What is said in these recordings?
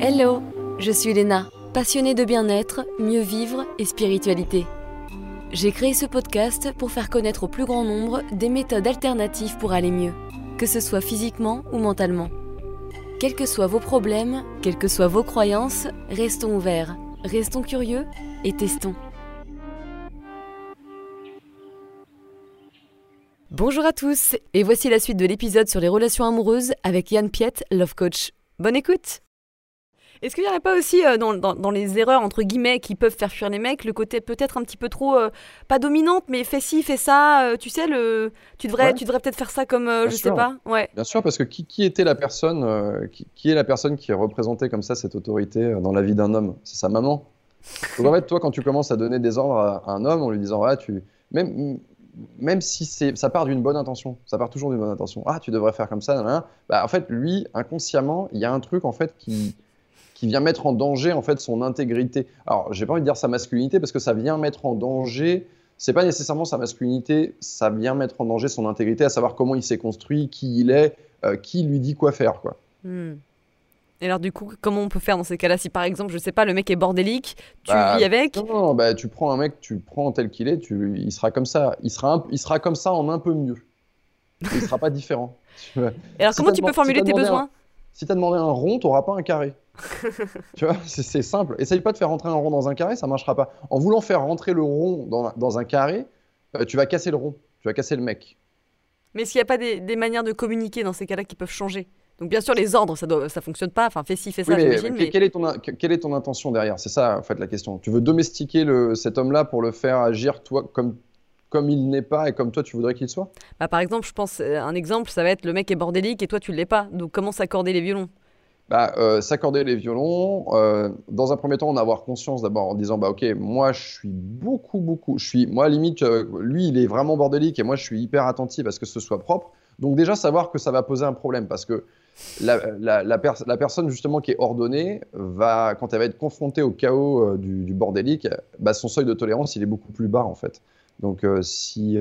Hello, je suis Léna, passionnée de bien-être, mieux vivre et spiritualité. J'ai créé ce podcast pour faire connaître au plus grand nombre des méthodes alternatives pour aller mieux, que ce soit physiquement ou mentalement. Quels que soient vos problèmes, quelles que soient vos croyances, restons ouverts, restons curieux et testons. Bonjour à tous, et voici la suite de l'épisode sur les relations amoureuses avec Yann Piette, Love Coach. Bonne écoute est-ce qu'il n'y aurait pas aussi euh, dans, les erreurs entre guillemets qui peuvent faire fuir les mecs le côté peut-être un petit peu trop euh, pas dominante mais fais ci fais ça euh, tu sais le tu devrais tu devrais peut-être faire ça comme je sais pas. Ouais. Bien sûr parce que qui, qui était la personne qui, est la personne qui est représentée comme ça cette autorité dans la vie d'un homme? C'est sa maman. Donc en fait toi quand tu commences à donner des ordres à, un homme en lui disant voilà tu même même si c'est, ça part d'une bonne intention, ça part toujours d'une bonne intention. Ah, tu devrais faire comme ça. Bah, en fait, lui, inconsciemment, il y a un truc en fait qui, qui vient mettre en danger en fait son intégrité. Alors, j'ai pas envie de dire sa masculinité parce que ça vient mettre en danger. C'est pas nécessairement sa masculinité, ça vient mettre en danger son intégrité, à savoir comment il s'est construit, qui il est, euh, qui lui dit quoi faire, quoi. Hmm. Et alors du coup, comment on peut faire dans ces cas-là? Si par exemple, je sais pas, le mec est bordélique, tu bah, vis avec? Non, non, bah, tu prends un mec, tu prends tel qu'il est, tu, il sera comme ça. Il sera, il sera comme ça en un peu mieux. Il sera pas différent. Et alors comment tu peux formuler tes besoins? Si tu as demandé un rond, tu n'auras pas un carré. tu vois, c'est simple. Essaye pas de faire rentrer un rond dans un carré, ça marchera pas. En voulant faire rentrer le rond dans, un carré, euh, tu vas casser le rond, tu vas casser le mec. Mais qu'il n'y a pas des, manières de communiquer dans ces cas-là qui peuvent changer? Donc bien sûr les ordres ça ne ça fonctionne pas. Enfin fais ci fais ça mais, Quelle, est ton, quelle est ton intention derrière? C'est ça en fait la question. Tu veux domestiquer le, cet homme là pour le faire agir toi comme comme il n'est pas et comme toi tu voudrais qu'il soit? Bah, par exemple je pense euh, un exemple ça va être le mec est bordélique et toi tu l'es pas. Donc comment s'accorder les violons? Bah, euh, s'accorder les violons. Euh, dans un premier temps, en avoir conscience d'abord en disant bah ok, moi je suis beaucoup beaucoup, je suis moi limite euh, lui il est vraiment bordélique et moi je suis hyper attentif à ce que ce soit propre. Donc déjà savoir que ça va poser un problème parce que la, la, la, personne justement qui est ordonnée va quand elle va être confrontée au chaos du, du, bordélique, bah, son seuil de tolérance il est beaucoup plus bas en fait. Donc si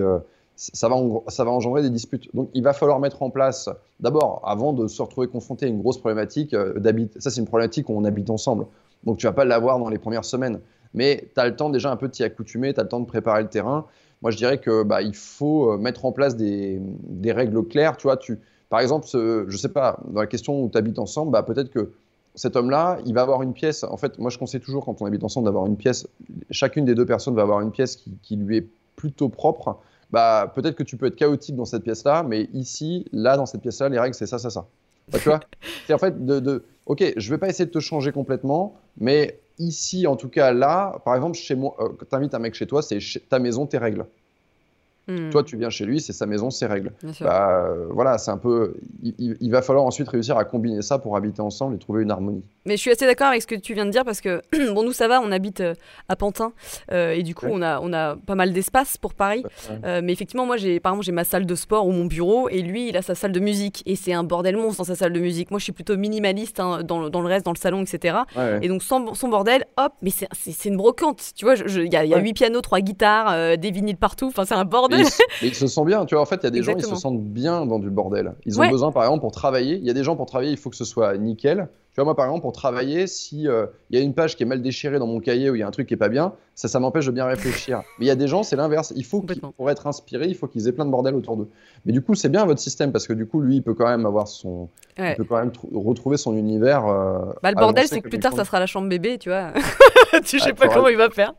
ça va, engendrer des disputes. Donc il va falloir mettre en place, d'abord, avant de se retrouver confronté à une grosse problématique, euh, ça c'est une problématique où on habite ensemble. Donc tu vas pas l'avoir dans les premières semaines. Mais tu as le temps déjà un peu de t'y accoutumer, tu as le temps de préparer le terrain. Moi je dirais que bah, il faut euh, mettre en place des, règles claires. Tu vois, tu, par exemple, ce, je sais pas, dans la question où tu habites ensemble, bah, peut-être que cet homme-là, il va avoir une pièce. En fait, moi je conseille toujours quand on habite ensemble d'avoir une pièce. Chacune des deux personnes va avoir une pièce qui lui est plutôt propre bah, peut-être que tu peux être chaotique dans cette pièce-là, mais ici, là, dans cette pièce-là, les règles, c'est ça, ça, ça. Bah, tu vois C'est en fait de, de, ok, je vais pas essayer de te changer complètement, mais ici, en tout cas, là, par exemple, chez moi, euh, tu invites un mec chez toi, c'est ta maison, tes règles. Hmm. Toi, tu viens chez lui, c'est sa maison, ses règles. Bah, euh, voilà, c'est un peu. Il, va falloir ensuite réussir à combiner ça pour habiter ensemble et trouver une harmonie. Mais je suis assez d'accord avec ce que tu viens de dire parce que, bon, nous, ça va, on habite euh, à Pantin euh, et du coup, on, a, on a pas mal d'espace pour Paris. mais effectivement, moi, j'ai, par exemple, j'ai ma salle de sport ou mon bureau et lui, il a sa salle de musique et c'est un bordel monstre dans sa salle de musique. Moi, je suis plutôt minimaliste hein, dans, dans, le reste, dans le salon, etc. Et donc, sans, son bordel, hop, mais c'est, une brocante. Tu vois, il y a, huit pianos, trois guitares, des vinyles partout. Enfin, c'est un bordel. ils se sentent bien. Tu vois, en fait, il y a des gens, ils se sentent bien dans du bordel. Ils ont besoin, par exemple, pour travailler. Il y a des gens pour travailler, il faut que ce soit nickel. Tu vois, moi, par exemple, pour travailler, si euh, y a une page qui est mal déchirée dans mon cahier ou il y a un truc qui est pas bien, ça, ça m'empêche de bien réfléchir. Mais il y a des gens, c'est l'inverse. Il faut pour être inspiré, il faut qu'ils aient plein de bordel autour d'eux. Mais du coup, c'est bien votre système parce que du coup, lui, il peut quand même avoir son, il peut quand même retrouver son univers. Euh, bah, le bordel, c'est que plus tard, ça sera la chambre bébé, tu vois. tu sais pas comment il va faire.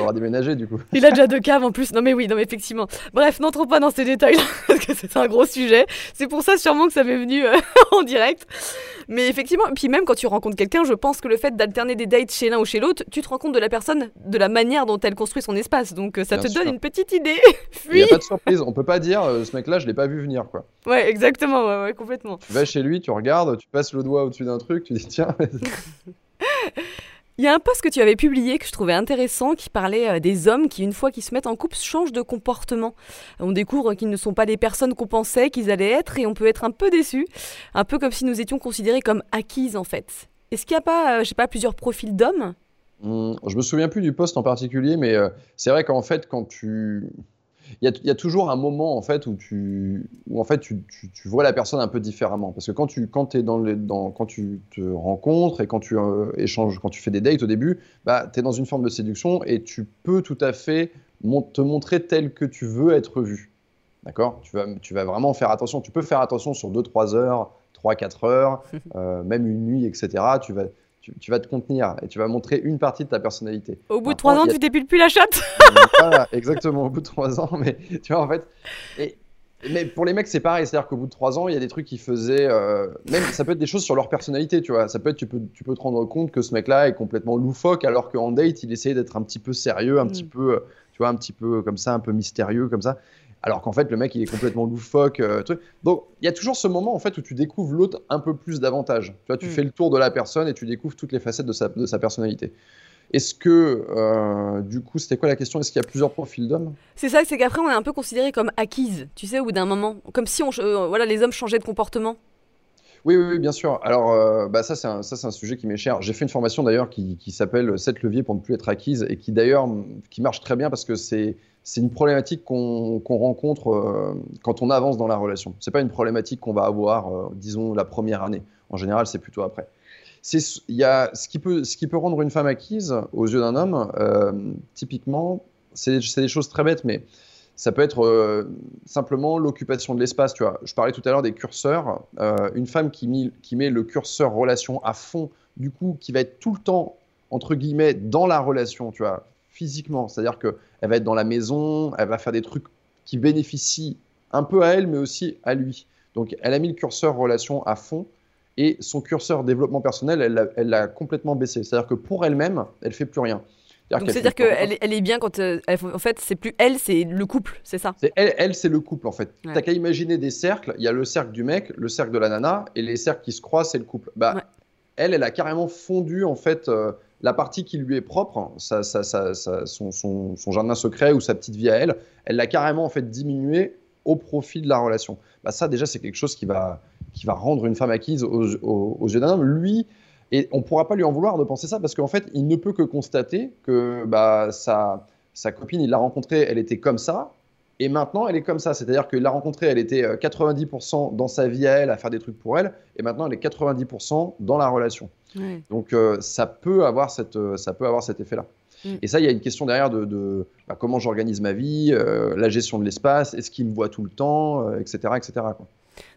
On va déménager du coup. Il a déjà deux caves en plus. Non mais oui, non mais effectivement. Bref, n'entrons pas dans ces détails parce que c'est un gros sujet. C'est pour ça sûrement que ça m'est venu euh, en direct. Mais effectivement, puis même quand tu rencontres quelqu'un, je pense que le fait d'alterner des dates chez l'un ou chez l'autre, tu te rends compte de la personne, de la manière dont elle construit son espace. Donc euh, ça te donne une petite idée. Il n'y a pas de surprise. On peut pas dire euh, ce mec-là, je l'ai pas vu venir quoi. Ouais, exactement, ouais, ouais, complètement. Tu vas chez lui, tu regardes, tu passes le doigt au-dessus d'un truc, tu dis tiens. Il y a un post que tu avais publié que je trouvais intéressant qui parlait euh, des hommes qui, une fois qu'ils se mettent en couple, changent de comportement. On découvre qu'ils ne sont pas les personnes qu'on pensait qu'ils allaient être et on peut être un peu déçu, un peu comme si nous étions considérés comme acquises en fait. Est-ce qu'il n'y a pas, je sais pas, plusieurs profils d'hommes mmh, Je me souviens plus du poste en particulier, mais euh, c'est vrai qu'en fait, quand tu il y, a toujours un moment en fait où tu, où, en fait tu, tu, vois la personne un peu différemment. Parce que quand tu, quand es dans dans, quand tu te rencontres et quand tu euh, échanges, quand tu fais des dates au début, bah, tu es dans une forme de séduction et tu peux tout à fait te montrer tel que tu veux être vu. D'accord? Tu vas, tu vas vraiment faire attention. Tu peux faire attention sur 2-3 heures, 3-4 heures, euh, même une nuit, etc. Tu vas, tu, vas te contenir et tu vas montrer une partie de ta personnalité. Au bout de trois ans, tu t'épiles plus la chatte Voilà, exactement, au bout de trois ans. Mais tu vois, en fait. Et, mais pour les mecs, c'est pareil. C'est-à-dire qu'au bout de trois ans, il y a des trucs qui faisaient. Euh, même, ça peut être des choses sur leur personnalité, tu vois. Ça peut être, tu peux, tu peux te rendre compte que ce mec-là est complètement loufoque, alors qu'en date, il essayait d'être un petit peu sérieux, un petit mm. peu, tu vois, un petit peu comme ça, un peu mystérieux, comme ça alors qu'en fait le mec il est complètement loufoque. Euh, truc. Donc il y a toujours ce moment en fait où tu découvres l'autre un peu plus davantage. Tu vois, tu mm. fais le tour de la personne et tu découvres toutes les facettes de sa, de sa personnalité. Est-ce que, euh, du coup, c'était quoi la question? Est-ce qu'il y a plusieurs profils d'hommes? C'est ça, c'est qu'après on est un peu considéré comme acquise, tu sais, au bout d'un moment, comme si on, euh, voilà, les hommes changeaient de comportement. Oui, oui, bien sûr. Alors, euh, bah, ça, c'est un, ça, c'est un sujet qui m'est cher. J'ai fait une formation d'ailleurs qui, qui s'appelle 7 leviers pour ne plus être acquise et qui d'ailleurs qui marche très bien parce que c'est, c'est une problématique qu'on, rencontre euh, quand on avance dans la relation. C'est pas une problématique qu'on va avoir, euh, disons, la première année. En général, c'est plutôt après. Y a, ce, qui peut, ce qui rendre une femme acquise aux yeux d'un homme, typiquement, c'est, des choses très bêtes, mais ça peut être euh, simplement l'occupation de l'espace. Je parlais tout à l'heure des curseurs. Euh, une femme qui, met le curseur relation à fond, du coup, qui va être tout le temps entre guillemets dans la relation, tu vois, physiquement. C'est-à-dire que elle va être dans la maison, elle va faire des trucs qui bénéficient un peu à elle, mais aussi à lui. Donc, elle a mis le curseur relation à fond et son curseur développement personnel, elle l'a complètement baissé. C'est-à-dire que pour elle-même, elle fait plus rien. Donc c'est-à-dire qu'elle elle est bien quand. Euh, en fait, c'est plus elle, c'est le couple, c'est ça? Elle, elle c'est le couple en fait. T'as qu'à imaginer des cercles. Il y a le cercle du mec, le cercle de la nana, et les cercles qui se croisent, c'est le couple. Bah, elle, elle a carrément fondu en fait euh, la partie qui lui est propre, sa, son, jardin secret ou sa petite vie à elle. Elle l'a carrément en fait diminué au profit de la relation. Bah, ça déjà, c'est quelque chose qui va, qui va rendre une femme acquise aux, aux yeux d'un homme. Lui et on ne pourra pas lui en vouloir de penser ça parce qu'en fait, il ne peut que constater que bah, sa, sa copine, il l'a rencontrée, elle était comme ça. Et maintenant, elle est comme ça. C'est-à-dire qu'il l'a rencontrée, elle était 90% euh, dans sa vie à elle, à faire des trucs pour elle. Et maintenant, elle est 90% dans la relation. Donc, euh, ça, peut avoir cette, euh, ça peut avoir cet effet-là. Mm. Et ça, il y a une question derrière de, bah, comment j'organise ma vie, la gestion de l'espace, est-ce qu'il me voit tout le temps, etc. etc. Quoi.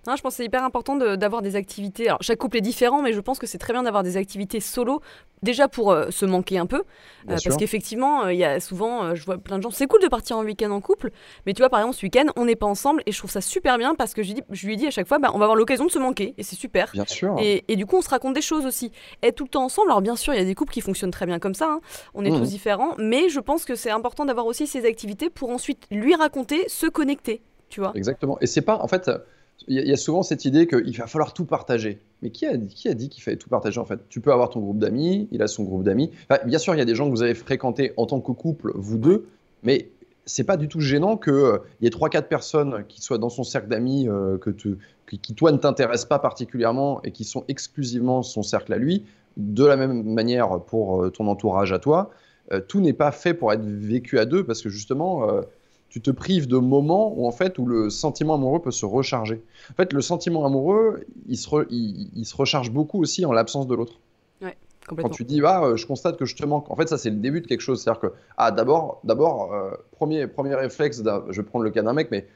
Non, je pense que c'est hyper important d'avoir des activités. Alors, chaque couple est différent, mais je pense que c'est très bien d'avoir des activités solo, déjà pour euh, se manquer un peu. Euh, parce qu'effectivement, euh, il y a souvent, je vois plein de gens, c'est cool de partir en week-end en couple, mais tu vois, par exemple, ce week-end, on n'est pas ensemble, et je trouve ça super bien parce que je, dis, je lui dis à chaque fois, bah, on va avoir l'occasion de se manquer, et c'est super. Bien sûr. Et, et, du coup, on se raconte des choses aussi. Être tout le temps ensemble, alors bien sûr, il y a des couples qui fonctionnent très bien comme ça, hein. on est tous mmh. différents, mais je pense que c'est important d'avoir aussi ces activités pour ensuite lui raconter, se connecter. Tu vois Exactement. Et c'est pas, en fait, il y, a souvent cette idée qu'il va falloir tout partager. Mais qui a, dit qu'il fallait tout partager en fait? Tu peux avoir ton groupe d'amis, il a son groupe d'amis. bien sûr, il y a des gens que vous avez fréquentés en tant que couple, vous deux, mais c'est pas du tout gênant qu'il euh, y ait 3-4 personnes qui soient dans son cercle d'amis euh, qui, toi, ne t'intéressent pas particulièrement et qui sont exclusivement son cercle à lui. De la même manière pour euh, ton entourage à toi. tout n'est pas fait pour être vécu à deux parce que justement, tu te prives de moments où en fait où le sentiment amoureux peut se recharger. En fait, le sentiment amoureux, il se, il, se recharge beaucoup aussi en l'absence de l'autre. Ouais, Quand tu dis ah, je constate que je te manque, en fait ça c'est le début de quelque chose. C'est-à-dire que ah d'abord, d'abord euh, premier premier réflexe, je vais prendre le cas d'un mec, mais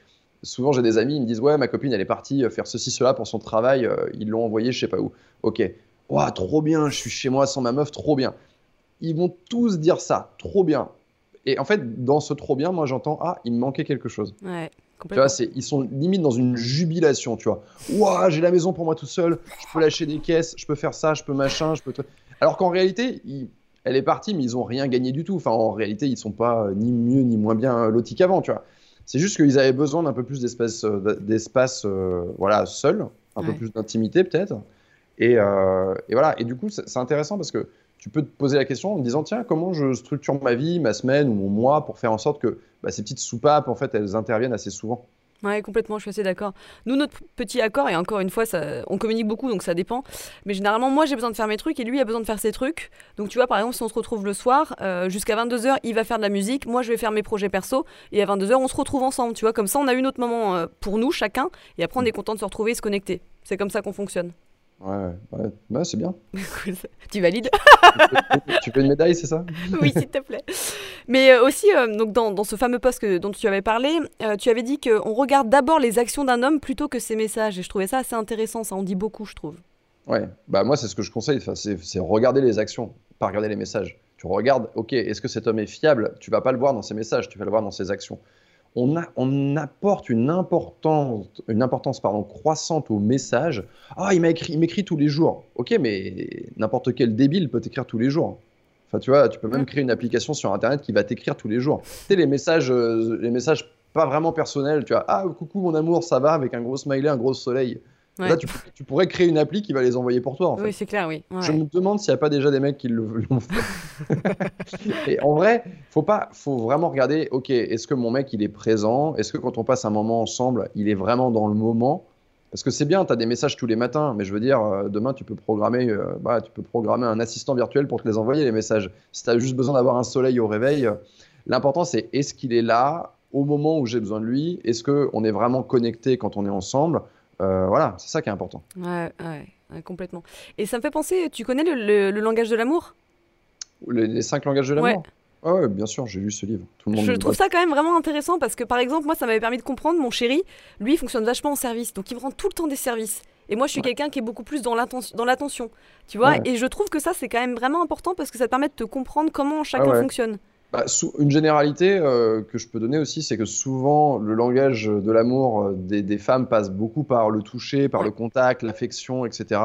souvent j'ai des amis, ils me disent ouais ma copine elle est partie faire ceci cela pour son travail, euh, ils l'ont envoyé je sais pas où. Ok, trop bien, je suis chez moi sans ma meuf, trop bien. Ils vont tous dire ça, trop bien. Et en fait, dans ce trop bien, moi j'entends ah, il me manquait quelque chose. Ouais. Tu vois, ils sont limite dans une jubilation, tu vois. Ouah, j'ai la maison pour moi tout seul, je peux lâcher des caisses, je peux faire ça, je peux machin, je peux. Alors qu'en réalité, elle est partie, mais ils ont rien gagné du tout. Enfin, en réalité, ils sont pas euh, ni mieux ni moins bien lotis qu'avant, tu vois. C'est juste qu'ils avaient besoin d'un peu plus d'espace, euh, d'espace, euh, voilà, seul, un peu plus d'intimité peut-être. Et, et, voilà. Et du coup, c'est intéressant parce que tu peux te poser la question en te disant tiens comment je structure ma vie, ma semaine ou mon mois pour faire en sorte que bah, ces petites soupapes en fait elles interviennent assez souvent? Ouais, complètement, je suis assez d'accord. Nous, notre petit accord, et encore une fois, ça, on communique beaucoup, donc ça dépend. Mais généralement, moi, j'ai besoin de faire mes trucs et lui a besoin de faire ses trucs. Donc, tu vois, par exemple, si on se retrouve le soir, euh, jusqu'à 22h, il va faire de la musique, moi, je vais faire mes projets perso, et à 22h, on se retrouve ensemble, tu vois. Comme ça, on a eu notre moment euh, pour nous, chacun, et après, on est content de se retrouver et se connecter. C'est comme ça qu'on fonctionne. Ouais, ouais, ouais, c'est bien. tu valides Tu veux une médaille, c'est ça? Oui, s'il te plaît. Mais euh, aussi, euh, donc dans, dans, ce fameux post que, dont tu avais parlé, euh, tu avais dit qu'on regarde d'abord les actions d'un homme plutôt que ses messages. Et je trouvais ça assez intéressant, ça en dit beaucoup, je trouve. Ouais, bah moi, c'est ce que je conseille, enfin, c'est regarder les actions, pas regarder les messages. Tu regardes, ok, est-ce que cet homme est fiable? Tu vas pas le voir dans ses messages, tu vas le voir dans ses actions on, a, on apporte une importance, une importance pardon, croissante au message. Ah, il m'écrit tous les jours. Ok, mais n'importe quel débile peut t'écrire tous les jours. Enfin, tu vois, tu peux même créer une application sur Internet qui va t'écrire tous les jours. Tu sais, les messages, euh, les messages pas vraiment personnels. Tu vois, ah, coucou mon amour, ça va, avec un gros smiley, un gros soleil. Là, tu, pourrais créer une appli qui va les envoyer pour toi. En fait. Oui, c'est clair, oui. Je me demande s'il n'y a pas déjà des mecs qui l'ont fait. et en vrai, faut pas, faut vraiment regarder. Ok, est-ce que mon mec il est présent? Est-ce que quand on passe un moment ensemble, il est vraiment dans le moment? Parce que c'est bien, tu as des messages tous les matins, mais je veux dire, euh, demain tu peux programmer, euh, bah, tu peux programmer un assistant virtuel pour te les envoyer les messages. Si tu as juste besoin d'avoir un soleil au réveil, l'important c'est est-ce qu'il est là au moment où j'ai besoin de lui? Est-ce qu'on est vraiment connecté quand on est ensemble? Euh, voilà, c'est ça qui est important. Ouais, ouais, complètement. Et ça me fait penser, tu connais le, langage de l'amour? Les, cinq langages de l'amour? Ouais. bien sûr, j'ai lu ce livre. Tout le monde je trouve ça quand même vraiment intéressant parce que, par exemple, moi, ça m'avait permis de comprendre, mon chéri, lui, il fonctionne vachement en service, donc il me rend tout le temps des services. Et moi, je suis quelqu'un qui est beaucoup plus dans l'attention, tu vois? Et je trouve que ça, c'est quand même vraiment important parce que ça te permet de te comprendre comment chacun fonctionne. Bah, une généralité euh, que je peux donner aussi, c'est que souvent le langage de l'amour euh, des, femmes passe beaucoup par le toucher, par le contact, l'affection, etc.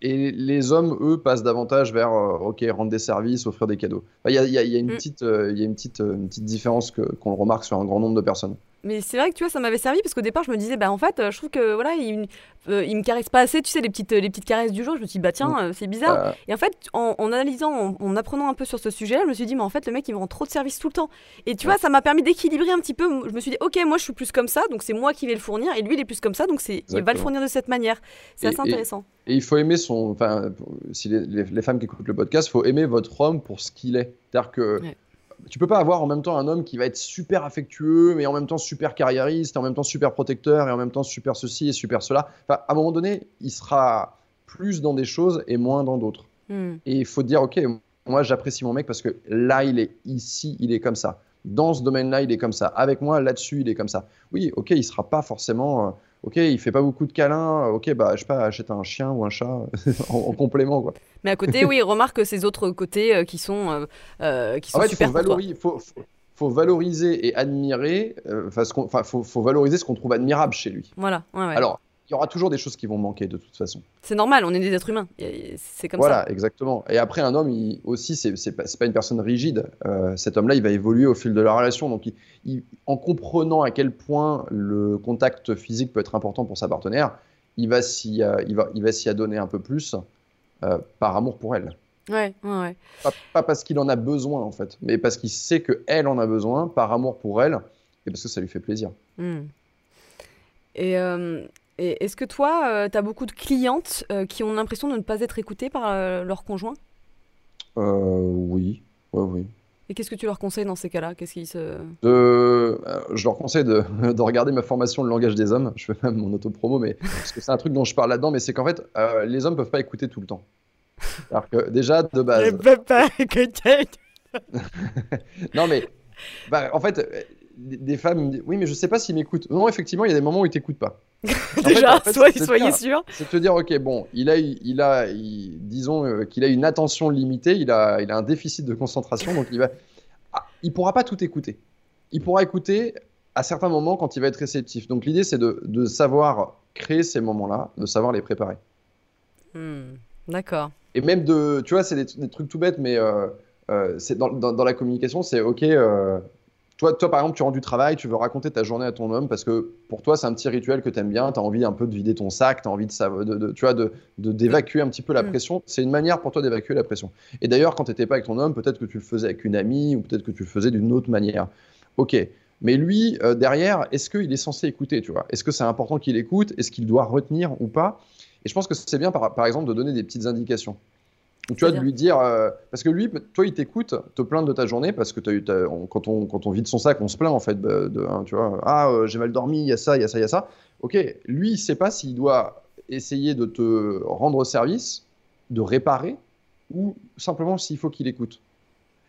Et les hommes, eux, passent davantage vers euh, ok rendre des services, offrir des cadeaux. Il y, a, une petite, il y a une petite, une petite différence qu'on remarque sur un grand nombre de personnes. Mais c'est vrai que tu vois, ça m'avait servi parce qu'au départ, je me disais, bah en fait, je trouve que voilà, il, euh, il me caresse pas assez, tu sais, les petites, les petites caresses du jour. Je me suis dit, bah tiens, mm. euh, c'est bizarre. Euh. Et en fait, en, analysant, en, apprenant un peu sur ce sujet-là, je me suis dit, mais en fait, le mec, il me rend trop de services tout le temps. Et tu vois, ça m'a permis d'équilibrer un petit peu. Je me suis dit, ok, moi, je suis plus comme ça, donc c'est moi qui vais le fournir, et lui, il est plus comme ça, donc c'est, il va le fournir de cette manière. C'est assez intéressant. Et, il faut aimer son, enfin, si les, les, femmes qui écoutent le podcast, il faut aimer votre homme pour ce qu'il est. C'est-à-dire que tu peux pas avoir en même temps un homme qui va être super affectueux, mais en même temps super carriériste, et en même temps super protecteur, et en même temps super ceci et super cela. Enfin, à un moment donné, il sera plus dans des choses et moins dans d'autres. Hmm. Et il faut dire, ok, moi j'apprécie mon mec parce que là, il est ici, il est comme ça. Dans ce domaine-là, il est comme ça. Avec moi, là-dessus, il est comme ça. Oui, ok, il sera pas forcément. Euh, ok, il fait pas beaucoup de câlins, ok, bah, je sais pas, achète un chien ou un chat en, complément, quoi. Mais à côté, oui, remarque ces autres côtés euh, qui sont, euh, euh, qui sont super Il faut, faut, valoriser et admirer, enfin, faut, faut, valoriser ce qu'on trouve admirable chez lui. Voilà, ouais, ouais. Alors, il y aura toujours des choses qui vont manquer de toute façon. C'est normal, on est des êtres humains, c'est comme ça. Voilà, exactement. Et après, un homme, il, aussi, c'est pas, pas une personne rigide. Euh, cet homme-là, il va évoluer au fil de la relation. Donc, en comprenant à quel point le contact physique peut être important pour sa partenaire, il va s'y euh, il va, il va adonner un peu plus euh, par amour pour elle. Ouais, ouais, Pas, parce qu'il en a besoin, en fait, mais parce qu'il sait qu'elle en a besoin, par amour pour elle, et parce que ça lui fait plaisir. Hmm. Et est-ce que toi, euh, tu as beaucoup de clientes euh, qui ont l'impression de ne pas être écoutées par euh, leur conjoint Oui, oui, oui. Et qu'est-ce que tu leur conseilles dans ces cas-là? Qu'est-ce qui se... je leur conseille de, de, regarder ma formation Le langage des hommes. Je fais même mon auto-promo, mais parce que c'est un truc dont je parle là-dedans, mais c'est qu'en fait, les hommes peuvent pas écouter tout le temps. Alors que déjà, de base... Ils peuvent pas écouter Non, mais... Bah, en fait, des femmes me disent Oui, mais je sais pas s'ils m'écoutent. Non, effectivement, il y a des moments où ils t'écoutent pas. Déjà, soyez, sûr. C'est te dire Ok, bon, il a, il a disons euh, qu'il a une attention limitée, il a, il a un déficit de concentration, donc il va. Ah, il pourra pas tout écouter. Il pourra écouter à certains moments quand il va être réceptif. Donc l'idée, c'est de, de, savoir créer ces moments-là, de savoir les préparer. Hmm, d'accord. Et même de. Tu vois, c'est des, trucs tout bêtes, mais. Euh, euh, c'est dans, dans, dans, la communication, c'est ok, toi, toi, par exemple, tu rends du travail, tu veux raconter ta journée à ton homme parce que pour toi, c'est un petit rituel que tu aimes bien, tu as envie un peu de vider ton sac, tu as envie de, de, tu vois, de, d'évacuer un petit peu la mm. pression. C'est une manière pour toi d'évacuer la pression. Et d'ailleurs, quand tu n'étais pas avec ton homme, peut-être que tu le faisais avec une amie ou peut-être que tu le faisais d'une autre manière. Ok, Mais lui, euh, derrière, est-ce qu'il est censé écouter, tu vois? Est-ce que c'est important qu'il écoute? Est-ce qu'il doit retenir ou pas? Et je pense que c'est bien, par, par, exemple, de donner des petites indications. Donc, tu vois, de lui dire, euh, parce que lui, toi, il t'écoute, te plaindre de ta journée, parce que as eu, quand, on, quand on vide son sac, on se plaint, en fait, de, hein, tu vois, ah, euh, j'ai mal dormi, il y a ça, il y a ça, il y a ça. Ok, lui, il sait pas s'il doit essayer de te rendre service, de réparer, ou simplement s'il faut qu'il écoute.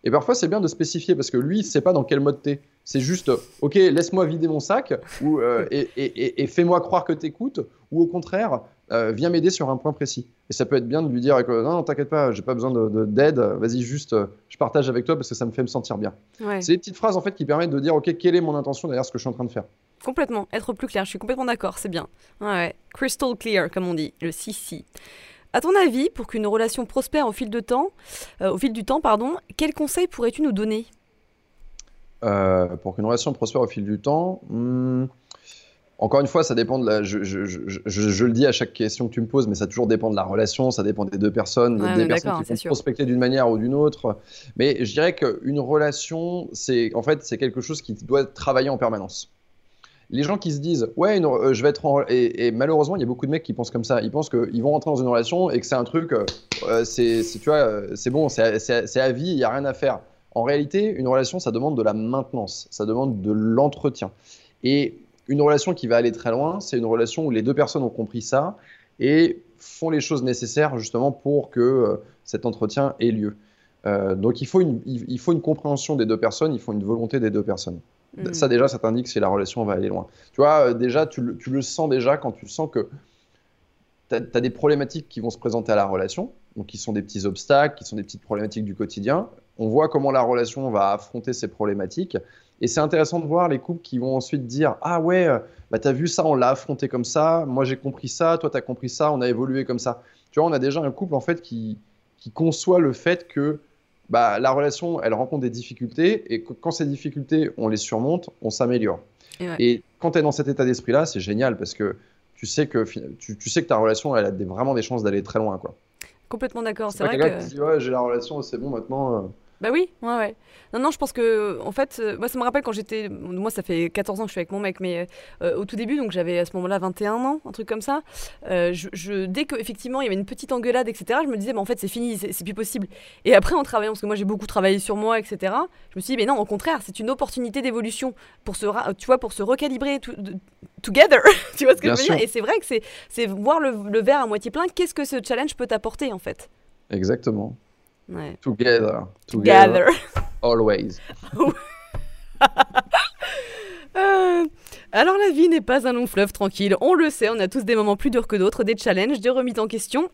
Et parfois, c'est bien de spécifier parce que lui, il sait pas dans quel mode t'es. C'est juste, ok, laisse-moi vider mon sac ou, euh, et, fais-moi croire que t'écoutes, ou au contraire, euh, viens m'aider sur un point précis. Et ça peut être bien de lui dire, non, non t'inquiète pas, j'ai pas besoin d'aide, de, vas-y, juste, euh, je partage avec toi parce que ça me fait me sentir bien. C'est des petites phrases en fait qui permettent de dire, ok, quelle est mon intention derrière ce que je suis en train de faire. Complètement, être plus clair, je suis complètement d'accord, c'est bien. Ouais, crystal clear, comme on dit, le si si. À ton avis, pour qu'une relation prospère au fil, de temps, euh, au fil du temps, pardon, quels conseils pourrais-tu nous donner? Euh, Pour qu'une relation prospère au fil du temps, hmm, encore une fois, ça dépend de la. Je, le dis à chaque question que tu me poses, mais ça toujours dépend de la relation, ça dépend des deux personnes, des personnes qui vont prospecter d'une manière ou d'une autre. Mais je dirais qu'une relation, c'est en fait c'est quelque chose qui doit travailler en permanence les gens qui se disent ouais euh, je vais être en et, malheureusement il y a beaucoup de mecs qui pensent comme ça ils pensent qu'ils vont rentrer dans une relation et que c'est un truc euh, euh, c'est tu vois c'est bon c'est à vie il y a rien à faire en réalité une relation ça demande de la maintenance ça demande de l'entretien et une relation qui va aller très loin c'est une relation où les deux personnes ont compris ça et font les choses nécessaires justement pour que cet entretien ait lieu donc il faut une il faut une compréhension des deux personnes il faut une volonté des deux personnes Mm. Ça, déjà, ça t'indique si la relation va aller loin. Tu vois, euh, déjà, tu le, sens déjà quand tu sens que tu as, des problématiques qui vont se présenter à la relation, donc qui sont des petits obstacles, qui sont des petites problématiques du quotidien. On voit comment la relation va affronter ces problématiques. Et c'est intéressant de voir les couples qui vont ensuite dire Ah ouais, euh, bah t'as vu ça, on l'a affronté comme ça, moi j'ai compris ça, toi t'as compris ça, on a évolué comme ça. Tu vois, on a déjà un couple en fait qui, qui conçoit le fait que bah, la relation, elle rencontre des difficultés et quand ces difficultés, on les surmonte, on s'améliore. Et, quand tu es dans cet état d'esprit-là, c'est génial parce que tu sais que, tu, tu, sais que ta relation, elle a vraiment des chances d'aller très loin. Quoi. Complètement d'accord. C'est vrai que. Dit, ouais, j'ai la relation, c'est bon maintenant. Euh, bah oui, ouais, ouais. Non, non, je pense que, en fait, euh, moi, ça me rappelle quand j'étais. Moi, ça fait 14 ans que je suis avec mon mec, mais euh, au tout début, donc j'avais à ce moment-là 21 ans, un truc comme ça. Euh, je, dès qu'effectivement, il y avait une petite engueulade, etc., je me disais, mais en fait, c'est fini, c'est plus possible. Et après, en travaillant, parce que moi, j'ai beaucoup travaillé sur moi, etc., je me suis dit, mais non, au contraire, c'est une opportunité d'évolution pour se, tu vois, pour se recalibrer together. tu vois ce que je veux dire? Et c'est vrai que c'est voir le, le verre à moitié plein. Qu'est-ce que ce challenge peut t'apporter, en fait? Exactement. Together. Together. Always. Euh, alors la vie n'est pas un long fleuve tranquille, on le sait, on a tous des moments plus durs que d'autres, des challenges, des remises en question.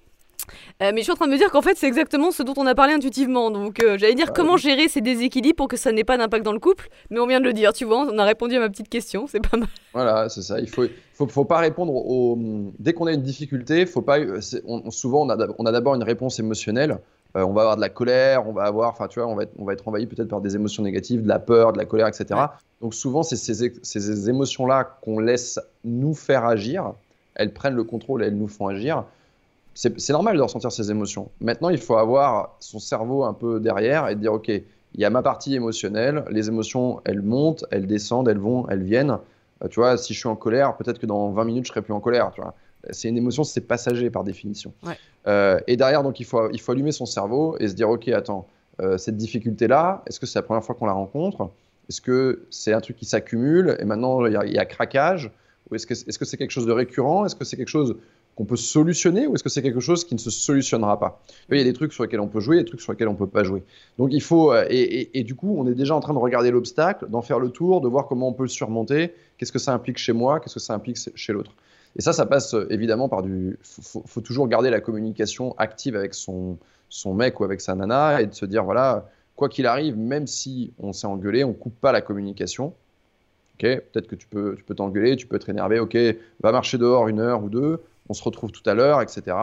Euh, mais je suis en train de me dire qu'en fait c'est exactement ce dont on a parlé intuitivement. Donc euh, j'allais dire bah comment gérer ces déséquilibres pour que ça n'ait pas d'impact dans le couple. Mais on vient de le dire, tu vois, on a répondu à ma petite question, c'est pas mal. Voilà, c'est ça. Il faut, faut, faut, pas répondre au. Dès qu'on a une difficulté, faut pas. souvent on a, on a d'abord une réponse émotionnelle. Euh, on va avoir de la colère, on va avoir, enfin tu vois, on va être, on va être envahi peut-être par des émotions négatives, de la peur, de la colère, etc. Donc souvent, c'est ces, émotions-là qu'on laisse nous faire agir, elles prennent le contrôle et elles nous font agir. C'est normal de ressentir ces émotions. Maintenant, il faut avoir son cerveau un peu derrière et dire, OK, il y a ma partie émotionnelle, les émotions, elles montent, elles descendent, elles vont, elles viennent. Euh, tu vois, si je suis en colère, peut-être que dans 20 minutes, je serai plus en colère, tu vois c'est une émotion, c'est passager par définition. Euh, et derrière, donc, il faut, il faut allumer son cerveau et se dire, ok, attends, euh, cette difficulté-là, est-ce que c'est la première fois qu'on la rencontre? Est-ce que c'est un truc qui s'accumule et maintenant il y, a craquage? Ou est-ce que c'est -ce c'est quelque chose de récurrent? Est-ce que c'est quelque chose qu'on peut solutionner? Ou est-ce que c'est quelque chose qui ne se solutionnera pas? Il y a des trucs sur lesquels on peut jouer, des trucs sur lesquels on ne peut pas jouer. Donc il faut, euh, et, du coup, on est déjà en train de regarder l'obstacle, d'en faire le tour, de voir comment on peut le surmonter, qu'est-ce que ça implique chez moi, qu'est-ce que ça implique chez l'autre? Et ça, ça passe euh, évidemment par du. Faut, faut toujours garder la communication active avec son, son mec ou avec sa nana et de se dire voilà, quoi qu'il arrive, même si on s'est engueulé, on coupe pas la communication. Ok, peut-être que tu peux, tu peux t'engueuler, tu peux être énervé. Ok, va marcher dehors une heure ou deux. On se retrouve tout à l'heure, etc.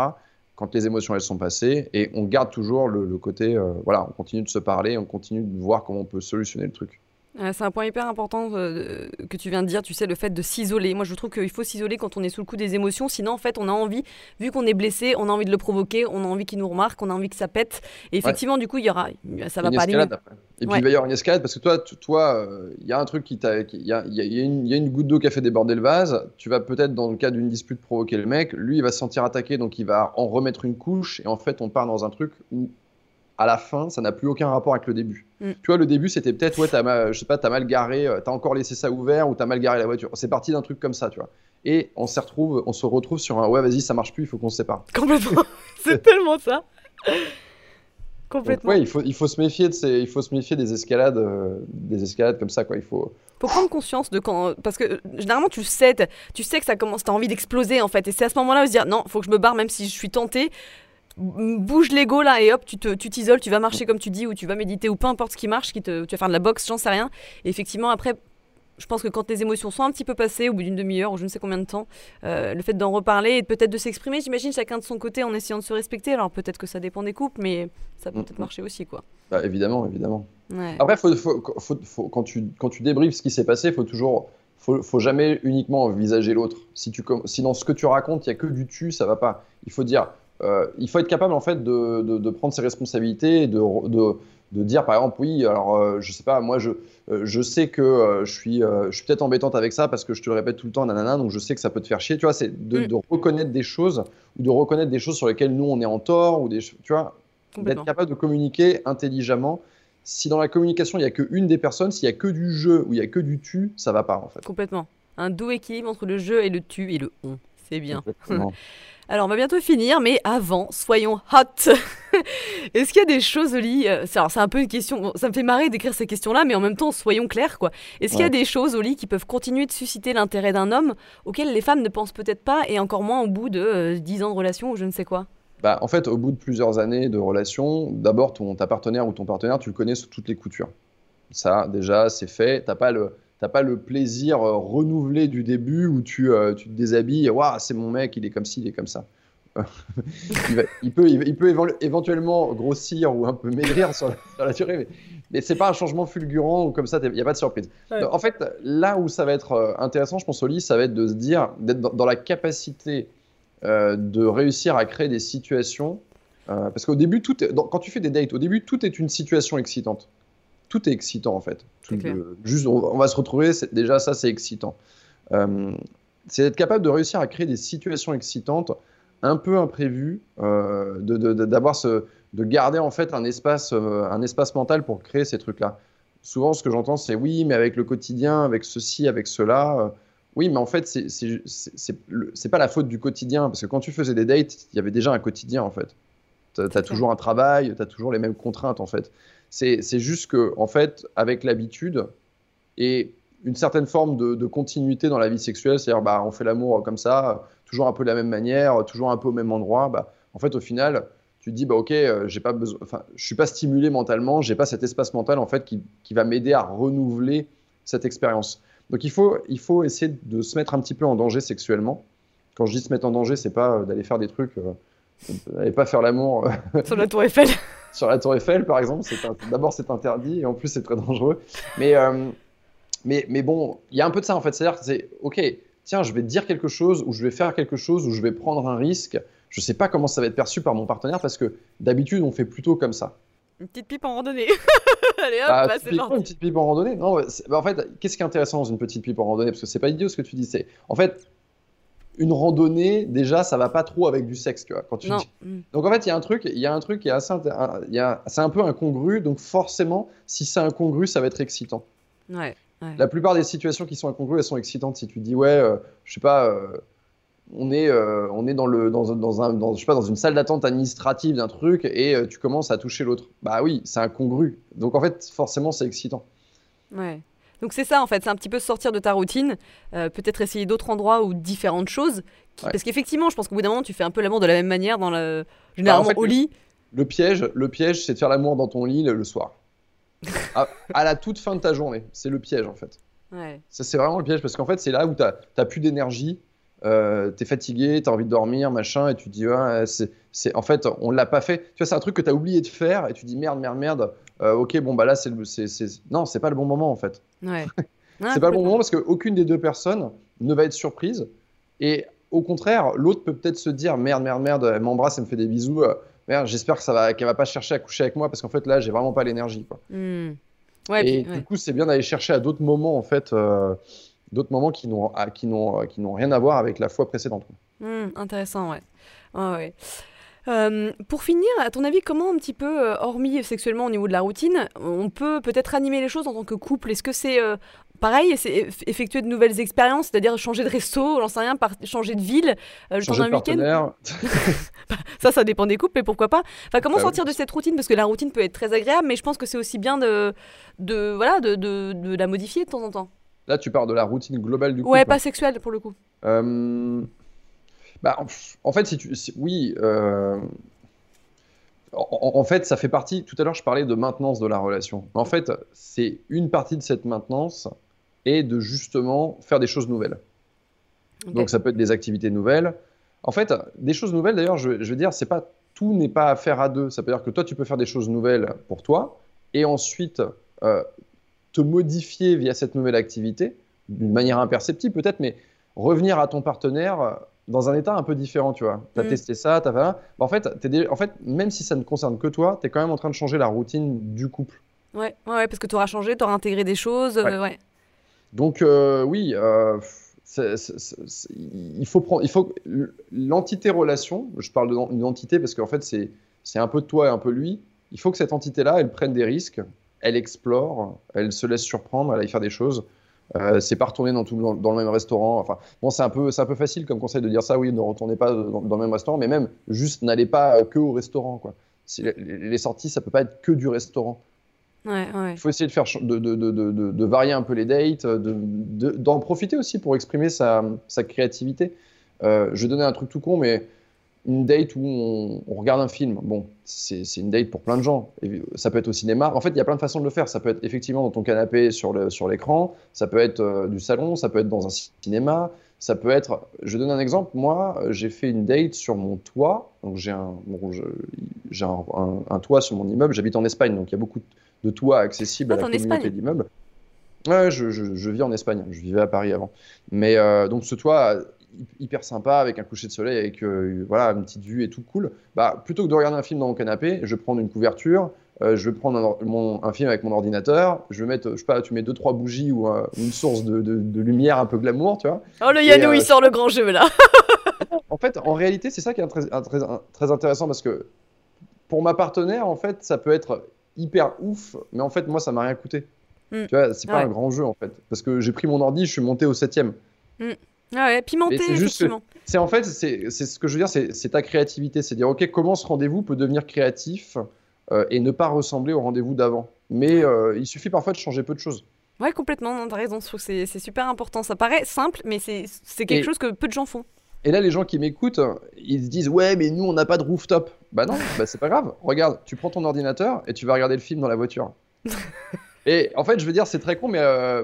Quand les émotions elles sont passées et on garde toujours le, côté euh, voilà, on continue de se parler, on continue de voir comment on peut solutionner le truc. C'est un point hyper important euh, que tu viens de dire, tu sais, le fait de s'isoler. Moi, je trouve qu'il faut s'isoler quand on est sous le coup des émotions. Sinon, en fait, on a envie, vu qu'on est blessé, on a envie de le provoquer, on a envie qu'il nous remarque, on a envie que ça pète. Et effectivement, du coup, il y aura, ça va pas aller. Et puis, il va y avoir une escalade parce que toi, toi, euh, il y a un truc qui t'a, il y y a une goutte d'eau qui a fait déborder le vase. Tu vas peut-être, dans le cas d'une dispute, provoquer le mec. Lui, il va se sentir attaqué, donc il va en remettre une couche. Et en fait, on part dans un truc où à la fin, ça n'a plus aucun rapport avec le début. Mm. Tu vois, le début, c'était peut-être, ouais, as je sais pas, t'as mal garé, euh, t'as encore laissé ça ouvert ou t'as mal garé la voiture. C'est parti d'un truc comme ça, tu vois. Et on se retrouve, on se retrouve sur un, ouais, vas-y, ça marche plus, il faut qu'on se sépare. Complètement. c'est tellement ça. Complètement. ouais, il faut, il faut se méfier de ces, il faut se méfier des escalades, euh, des escalades comme ça, quoi. Il faut. Faut prendre conscience de quand, parce que généralement tu sais, tu sais que ça commence, t'as envie d'exploser en fait, et c'est à ce moment-là de se dire non, faut que je me barre même si je suis tenté bouge l'ego là et hop, tu t'isoles, tu, tu vas marcher comme tu dis, ou tu vas méditer, ou peu importe ce qui marche, qui te, tu vas faire de la boxe, j'en sais rien. Et effectivement, après, je pense que quand les émotions sont un petit peu passées, au bout d'une demi-heure ou je ne sais combien de temps, euh, le fait d'en reparler et peut-être de s'exprimer, j'imagine chacun de son côté en essayant de se respecter. Alors peut-être que ça dépend des couples, mais ça peut peut-être marcher aussi, quoi. Bah, évidemment, évidemment. Après, faut, faut, quand, tu, quand tu débriefes ce qui s'est passé, il faut toujours faut, faut jamais uniquement envisager l'autre. Si, tu, si dans ce que tu racontes, il n'y a que du tu, ça va pas. Il faut dire, euh, il faut être capable en fait de, de, prendre ses responsabilités et de, de, dire par exemple oui alors euh, je sais pas moi je, euh, je sais que je suis, je suis peut-être embêtante avec ça parce que je te le répète tout le temps nanana donc je sais que ça peut te faire chier tu vois c'est de, mm. reconnaître des choses ou de reconnaître des choses sur lesquelles nous on est en tort ou des tu vois d'être capable de communiquer intelligemment. Si dans la communication il n'y a qu'une des personnes s'il n'y a que du jeu ou il n'y a que du tu ça va pas en fait. Complètement. Un doux équilibre entre le jeu et le tu et le on c'est bien Alors, on va bientôt finir, mais avant, soyons hot. Est-ce qu'il y a des choses au lit euh, C'est un peu une question. Ça me fait marrer d'écrire ces questions-là, mais en même temps, soyons clairs, quoi. Est-ce qu'il y a des choses au lit qui peuvent continuer de susciter l'intérêt d'un homme auxquelles les femmes ne pensent peut-être pas, et encore moins au bout de 10 euh, ans de relation ou je ne sais quoi? Bah, en fait, au bout de plusieurs années de relation, d'abord, ton, ta partenaire ou ton partenaire, tu le connais sous toutes les coutures. Ça, déjà, c'est fait. T'as pas le, t'as pas le plaisir euh, renouvelé du début où tu, euh, tu te déshabilles, waouh, c'est mon mec, il est comme ci, il est comme ça. il, peut, il, peut éventuellement grossir ou un peu maigrir sur la, durée, mais, mais c'est pas un changement fulgurant ou comme ça, il n'y a pas de surprise. En fait, là où ça va être euh, intéressant, je pense au lit, ça va être de se dire, d'être dans, la capacité de réussir à créer des situations. parce qu'au début, tout quand tu fais des dates, au début, tout est une situation excitante tout est excitant en fait. juste, on, va se retrouver, déjà ça c'est excitant. Euh, c'est d'être capable de réussir à créer des situations excitantes, un peu imprévues, euh, d'avoir ce, de garder en fait un espace, euh, un espace mental pour créer ces trucs-là. Souvent, ce que j'entends, c'est oui, mais avec le quotidien, avec ceci, avec cela. oui, mais en fait, c'est pas la faute du quotidien, parce que quand tu faisais des dates, il y avait déjà un quotidien en fait. Tu as, toujours un travail, tu as toujours les mêmes contraintes en fait. C'est juste que, en fait, avec l'habitude et une certaine forme de, continuité dans la vie sexuelle, c'est-à-dire bah, on fait l'amour comme ça, toujours un peu de la même manière, toujours un peu au même endroit, bah, en fait, au final, tu te dis bah ok, euh, j'ai pas suis pas stimulé mentalement, j'ai pas cet espace mental en fait qui, qui va m'aider à renouveler cette expérience. Donc il faut, il faut essayer de se mettre un petit peu en danger sexuellement. Quand je dis se mettre en danger, c'est pas euh, d'aller faire des trucs, euh, pas faire l'amour sur la tour Eiffel. sur la Tour Eiffel, par exemple, d'abord c'est interdit et en plus c'est très dangereux. Mais, euh, mais, mais bon, il y a un peu de ça en fait. C'est-à-dire que c'est ok, tiens, je vais dire quelque chose ou je vais faire quelque chose ou je vais prendre un risque. Je sais pas comment ça va être perçu par mon partenaire parce que d'habitude on fait plutôt comme ça. Une petite pipe en randonnée. Allez hop, ah, c'est Une petite pipe en randonnée Non, bah, en fait, qu'est-ce qui est intéressant dans une petite pipe en randonnée? Parce que c'est pas idiot ce que tu dis. C'est en fait, une randonnée, déjà, ça va pas trop avec du sexe, tu vois. Quand tu. Donc en fait, il y a un truc, il y a un truc qui est assez, c'est un peu incongru. Donc forcément, si c'est incongru, ça va être excitant. Ouais, La plupart des situations qui sont incongrues, elles sont excitantes. Si tu dis ouais, euh, je sais pas, euh, on est, euh, on est dans le, dans, dans un, dans, je sais pas, dans une salle d'attente administrative d'un truc et tu commences à toucher l'autre. Bah oui, c'est incongru. Donc en fait, forcément, c'est excitant. Ouais. Donc c'est ça en fait, c'est un petit peu sortir de ta routine, euh, peut-être essayer d'autres endroits ou différentes choses. Parce qu'effectivement, je pense qu'au bout d'un moment, tu fais un peu l'amour de la même manière dans le... généralement bah, au lit. Le, piège, le piège, c'est de faire l'amour dans ton lit le, soir. à, la toute fin de ta journée. C'est le piège en fait. Ouais. Ça, c'est vraiment le piège parce qu'en fait, c'est là où tu n'as plus d'énergie. Euh, t'es fatigué, t'as envie de dormir, machin, et tu dis, ouais, c'est, en fait, on l'a pas fait. Tu vois, c'est un truc que t'as oublié de faire, et tu dis, merde, merde, merde, euh, ok, bon, bah là, c'est, le- c'est, non, c'est pas le bon moment, en fait. Ouais. c'est pas le bon moment parce qu'aucune des deux personnes ne va être surprise, et au contraire, l'autre peut peut-être se dire, merde, merde, merde, elle m'embrasse, elle me fait des bisous, euh, merde, j'espère que ça va, qu'elle va pas chercher à coucher avec moi, parce qu'en fait, là, j'ai vraiment pas l'énergie, quoi. Hmm. Ouais, Et puis- ouais. du coup, c'est bien d'aller chercher à d'autres moments, en fait, d'autres moments qui n'ont, à- qui n'ont, qui n'ont rien à voir avec la fois précédente. Hmm, intéressant, ouais. Ouais, ouais. Euh, pour finir, à ton avis, comment un petit peu, euh, hormis sexuellement au niveau de la routine, on peut peut-être animer les choses en tant que couple? Est-ce que c'est euh, pareil, c'est eff- effectuer de nouvelles expériences, c'est-à-dire changer de resto, j'en sais rien, par- changer de ville, euh, le temps Changer d'un week-end? partenaire, Ça, ça dépend des couples, mais pourquoi pas Enfin, comment Bah oui. sortir de cette routine? Parce que la routine peut être très agréable, mais je pense que c'est aussi bien de, de, voilà, de, de, de la modifier de temps en temps. Là, tu parles de la routine globale du couple. Ouais, pas sexuelle pour le coup. Euh, bah, en, fait, si tu, si- oui, euh, en, en fait, ça fait partie. Tout à l'heure, je parlais de maintenance de la relation. En fait, c'est une partie de cette maintenance et de justement faire des choses nouvelles. Donc, ça peut être des activités nouvelles. En fait, des choses nouvelles, d'ailleurs, je, je veux dire, c'est pas tout n'est pas à faire à deux. Ça veut dire que toi, tu peux faire des choses nouvelles pour toi et ensuite euh, te modifier via cette nouvelle activité d'une manière imperceptible peut-être, mais revenir à ton partenaire euh, dans un état un peu différent, tu vois. Tu as Mm. testé ça, tu as. Bah, en, fait, dé- en fait, même si ça ne concerne que toi, tu es quand même en train de changer la routine du couple. Ouais, ouais, ouais, parce que tu auras changé, tu auras intégré des choses. euh, ouais. Donc euh, oui, euh, il faut prendre, il faut l'entité relation. Je parle d'une entité parce qu'en fait c'est c'est un peu toi et un peu lui. Il faut que cette entité-là, elle prenne des risques, elle explore, elle se laisse surprendre, elle aille faire des choses. Euh, c'est pas retourner dans, tout, dans, dans le même restaurant. Enfin, bon, c'est un peu, c'est un peu facile comme conseil de dire ça. Oui, ne retournez pas dans, dans le même restaurant, mais même juste n'allez pas que au restaurant, quoi. Les, les sorties, ça peut pas être que du restaurant. Ouais, ouais. Il faut essayer de, faire, de, de, de, de, varier un peu les dates, de- de- d'en profiter aussi pour exprimer sa, sa créativité. Euh, je vais donner un truc tout con, mais une date où on, on regarde un film, bon, c'est une date pour plein de gens. Et ça peut être au cinéma. En fait, il y a plein de façons de le faire. Ça peut être effectivement dans ton canapé sur l'écran, ça peut être euh, du salon, ça peut être dans un cinéma, ça peut être. Je donne un exemple. Moi, j'ai fait une date sur mon toit. Donc j'ai un, bon, je- j'ai un, un- un toit sur mon immeuble. J'habite en Espagne, donc il y a beaucoup de toits accessibles Ah, à la t'es en communauté d'immeubles. Ouais, je, je- je vis en Espagne. Je vivais à Paris avant. Mais euh, donc ce toit hyper sympa avec un coucher de soleil, avec euh, voilà une petite vue et tout cool. Bah plutôt que de regarder un film dans mon canapé, je vais prendre une couverture. euh, je vais prendre un, mon- un film avec mon ordinateur. Je vais mettre, je sais pas, tu mets deux trois bougies ou euh, une source de, de- de lumière un peu glamour, tu vois. Oh, le Yannou, il sort le grand jeu là. En fait, en réalité, c'est ça qui est très, très, très intéressant parce que pour ma partenaire, en fait, ça peut être hyper ouf, mais en fait, moi, ça m'a rien coûté. Mm. Tu vois, c'est pas Ouais. un grand jeu en fait, parce que j'ai pris mon ordi, je suis monté au septième. Ah ouais, pimenté, effectivement. C'est en fait, c'est ce que je veux dire, c'est ta créativité, c'est dire ok, comment ce rendez-vous peut devenir créatif euh, et ne pas ressembler au rendez-vous d'avant. Mais euh, il suffit parfois de changer peu de choses. Ouais, complètement, non, t'as raison, je trouve que c'est super important. Ça paraît simple, mais c'est c'est quelque Et- chose que peu de gens font. Et là, les gens qui m'écoutent, ils se disent ouais, mais nous on n'a pas de rooftop. Bah non, bah c'est pas grave. Regarde, tu prends ton ordinateur et tu vas regarder le film dans la voiture. Et en fait, je veux dire, c'est très con, mais euh,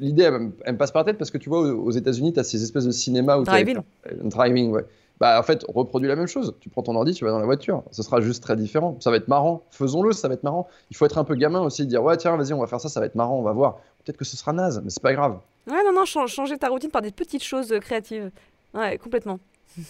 l'idée, elle, me- elle me passe par la tête parce que tu vois, aux, aux États-Unis, tu as ces espèces de cinéma où t'as- Drive-in. Un driving, ouais. Bah, en fait, reproduis la même chose. Tu prends ton ordi, tu vas dans la voiture. Ce sera juste très différent. Ça va être marrant. Faisons-le, ça va être marrant. Il faut être un peu gamin aussi, dire ouais, tiens, vas-y, on va faire ça, ça va être marrant, on va voir. Peut-être que ce sera naze, mais c'est pas grave. Ouais, non, non, chan- changer ta routine par des petites choses euh, créatives. Ouais, complètement.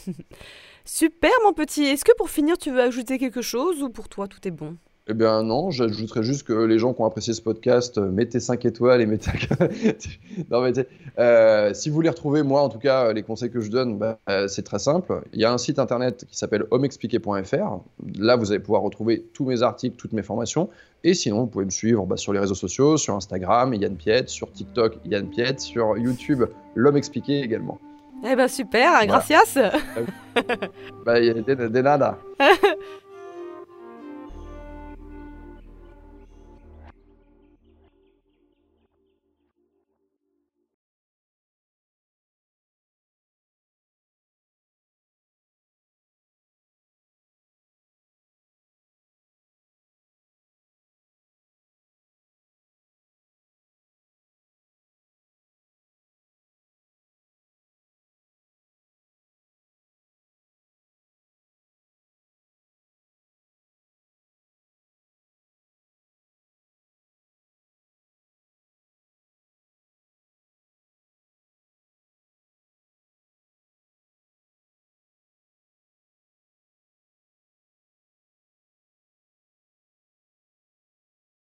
Super, mon petit. Est-ce que pour finir, tu veux ajouter quelque chose ou pour toi, tout est bon? Eh bien non, j'ajouterais juste que les gens qui ont apprécié ce podcast, euh, mettez 5 étoiles et mettez... non, mais euh, si vous voulez retrouver, moi en tout cas, les conseils que je donne, bah, euh, c'est très simple. Il y a un site internet qui s'appelle homeexpliqué.fr. Là, vous allez pouvoir retrouver tous mes articles, toutes mes formations. Et sinon, vous pouvez me suivre bah, sur les réseaux sociaux, sur Instagram, Yann Piette, sur TikTok, Yann Piette, sur YouTube, l'homme expliqué également. Eh ben super, gracias Bah, y a de, de nada.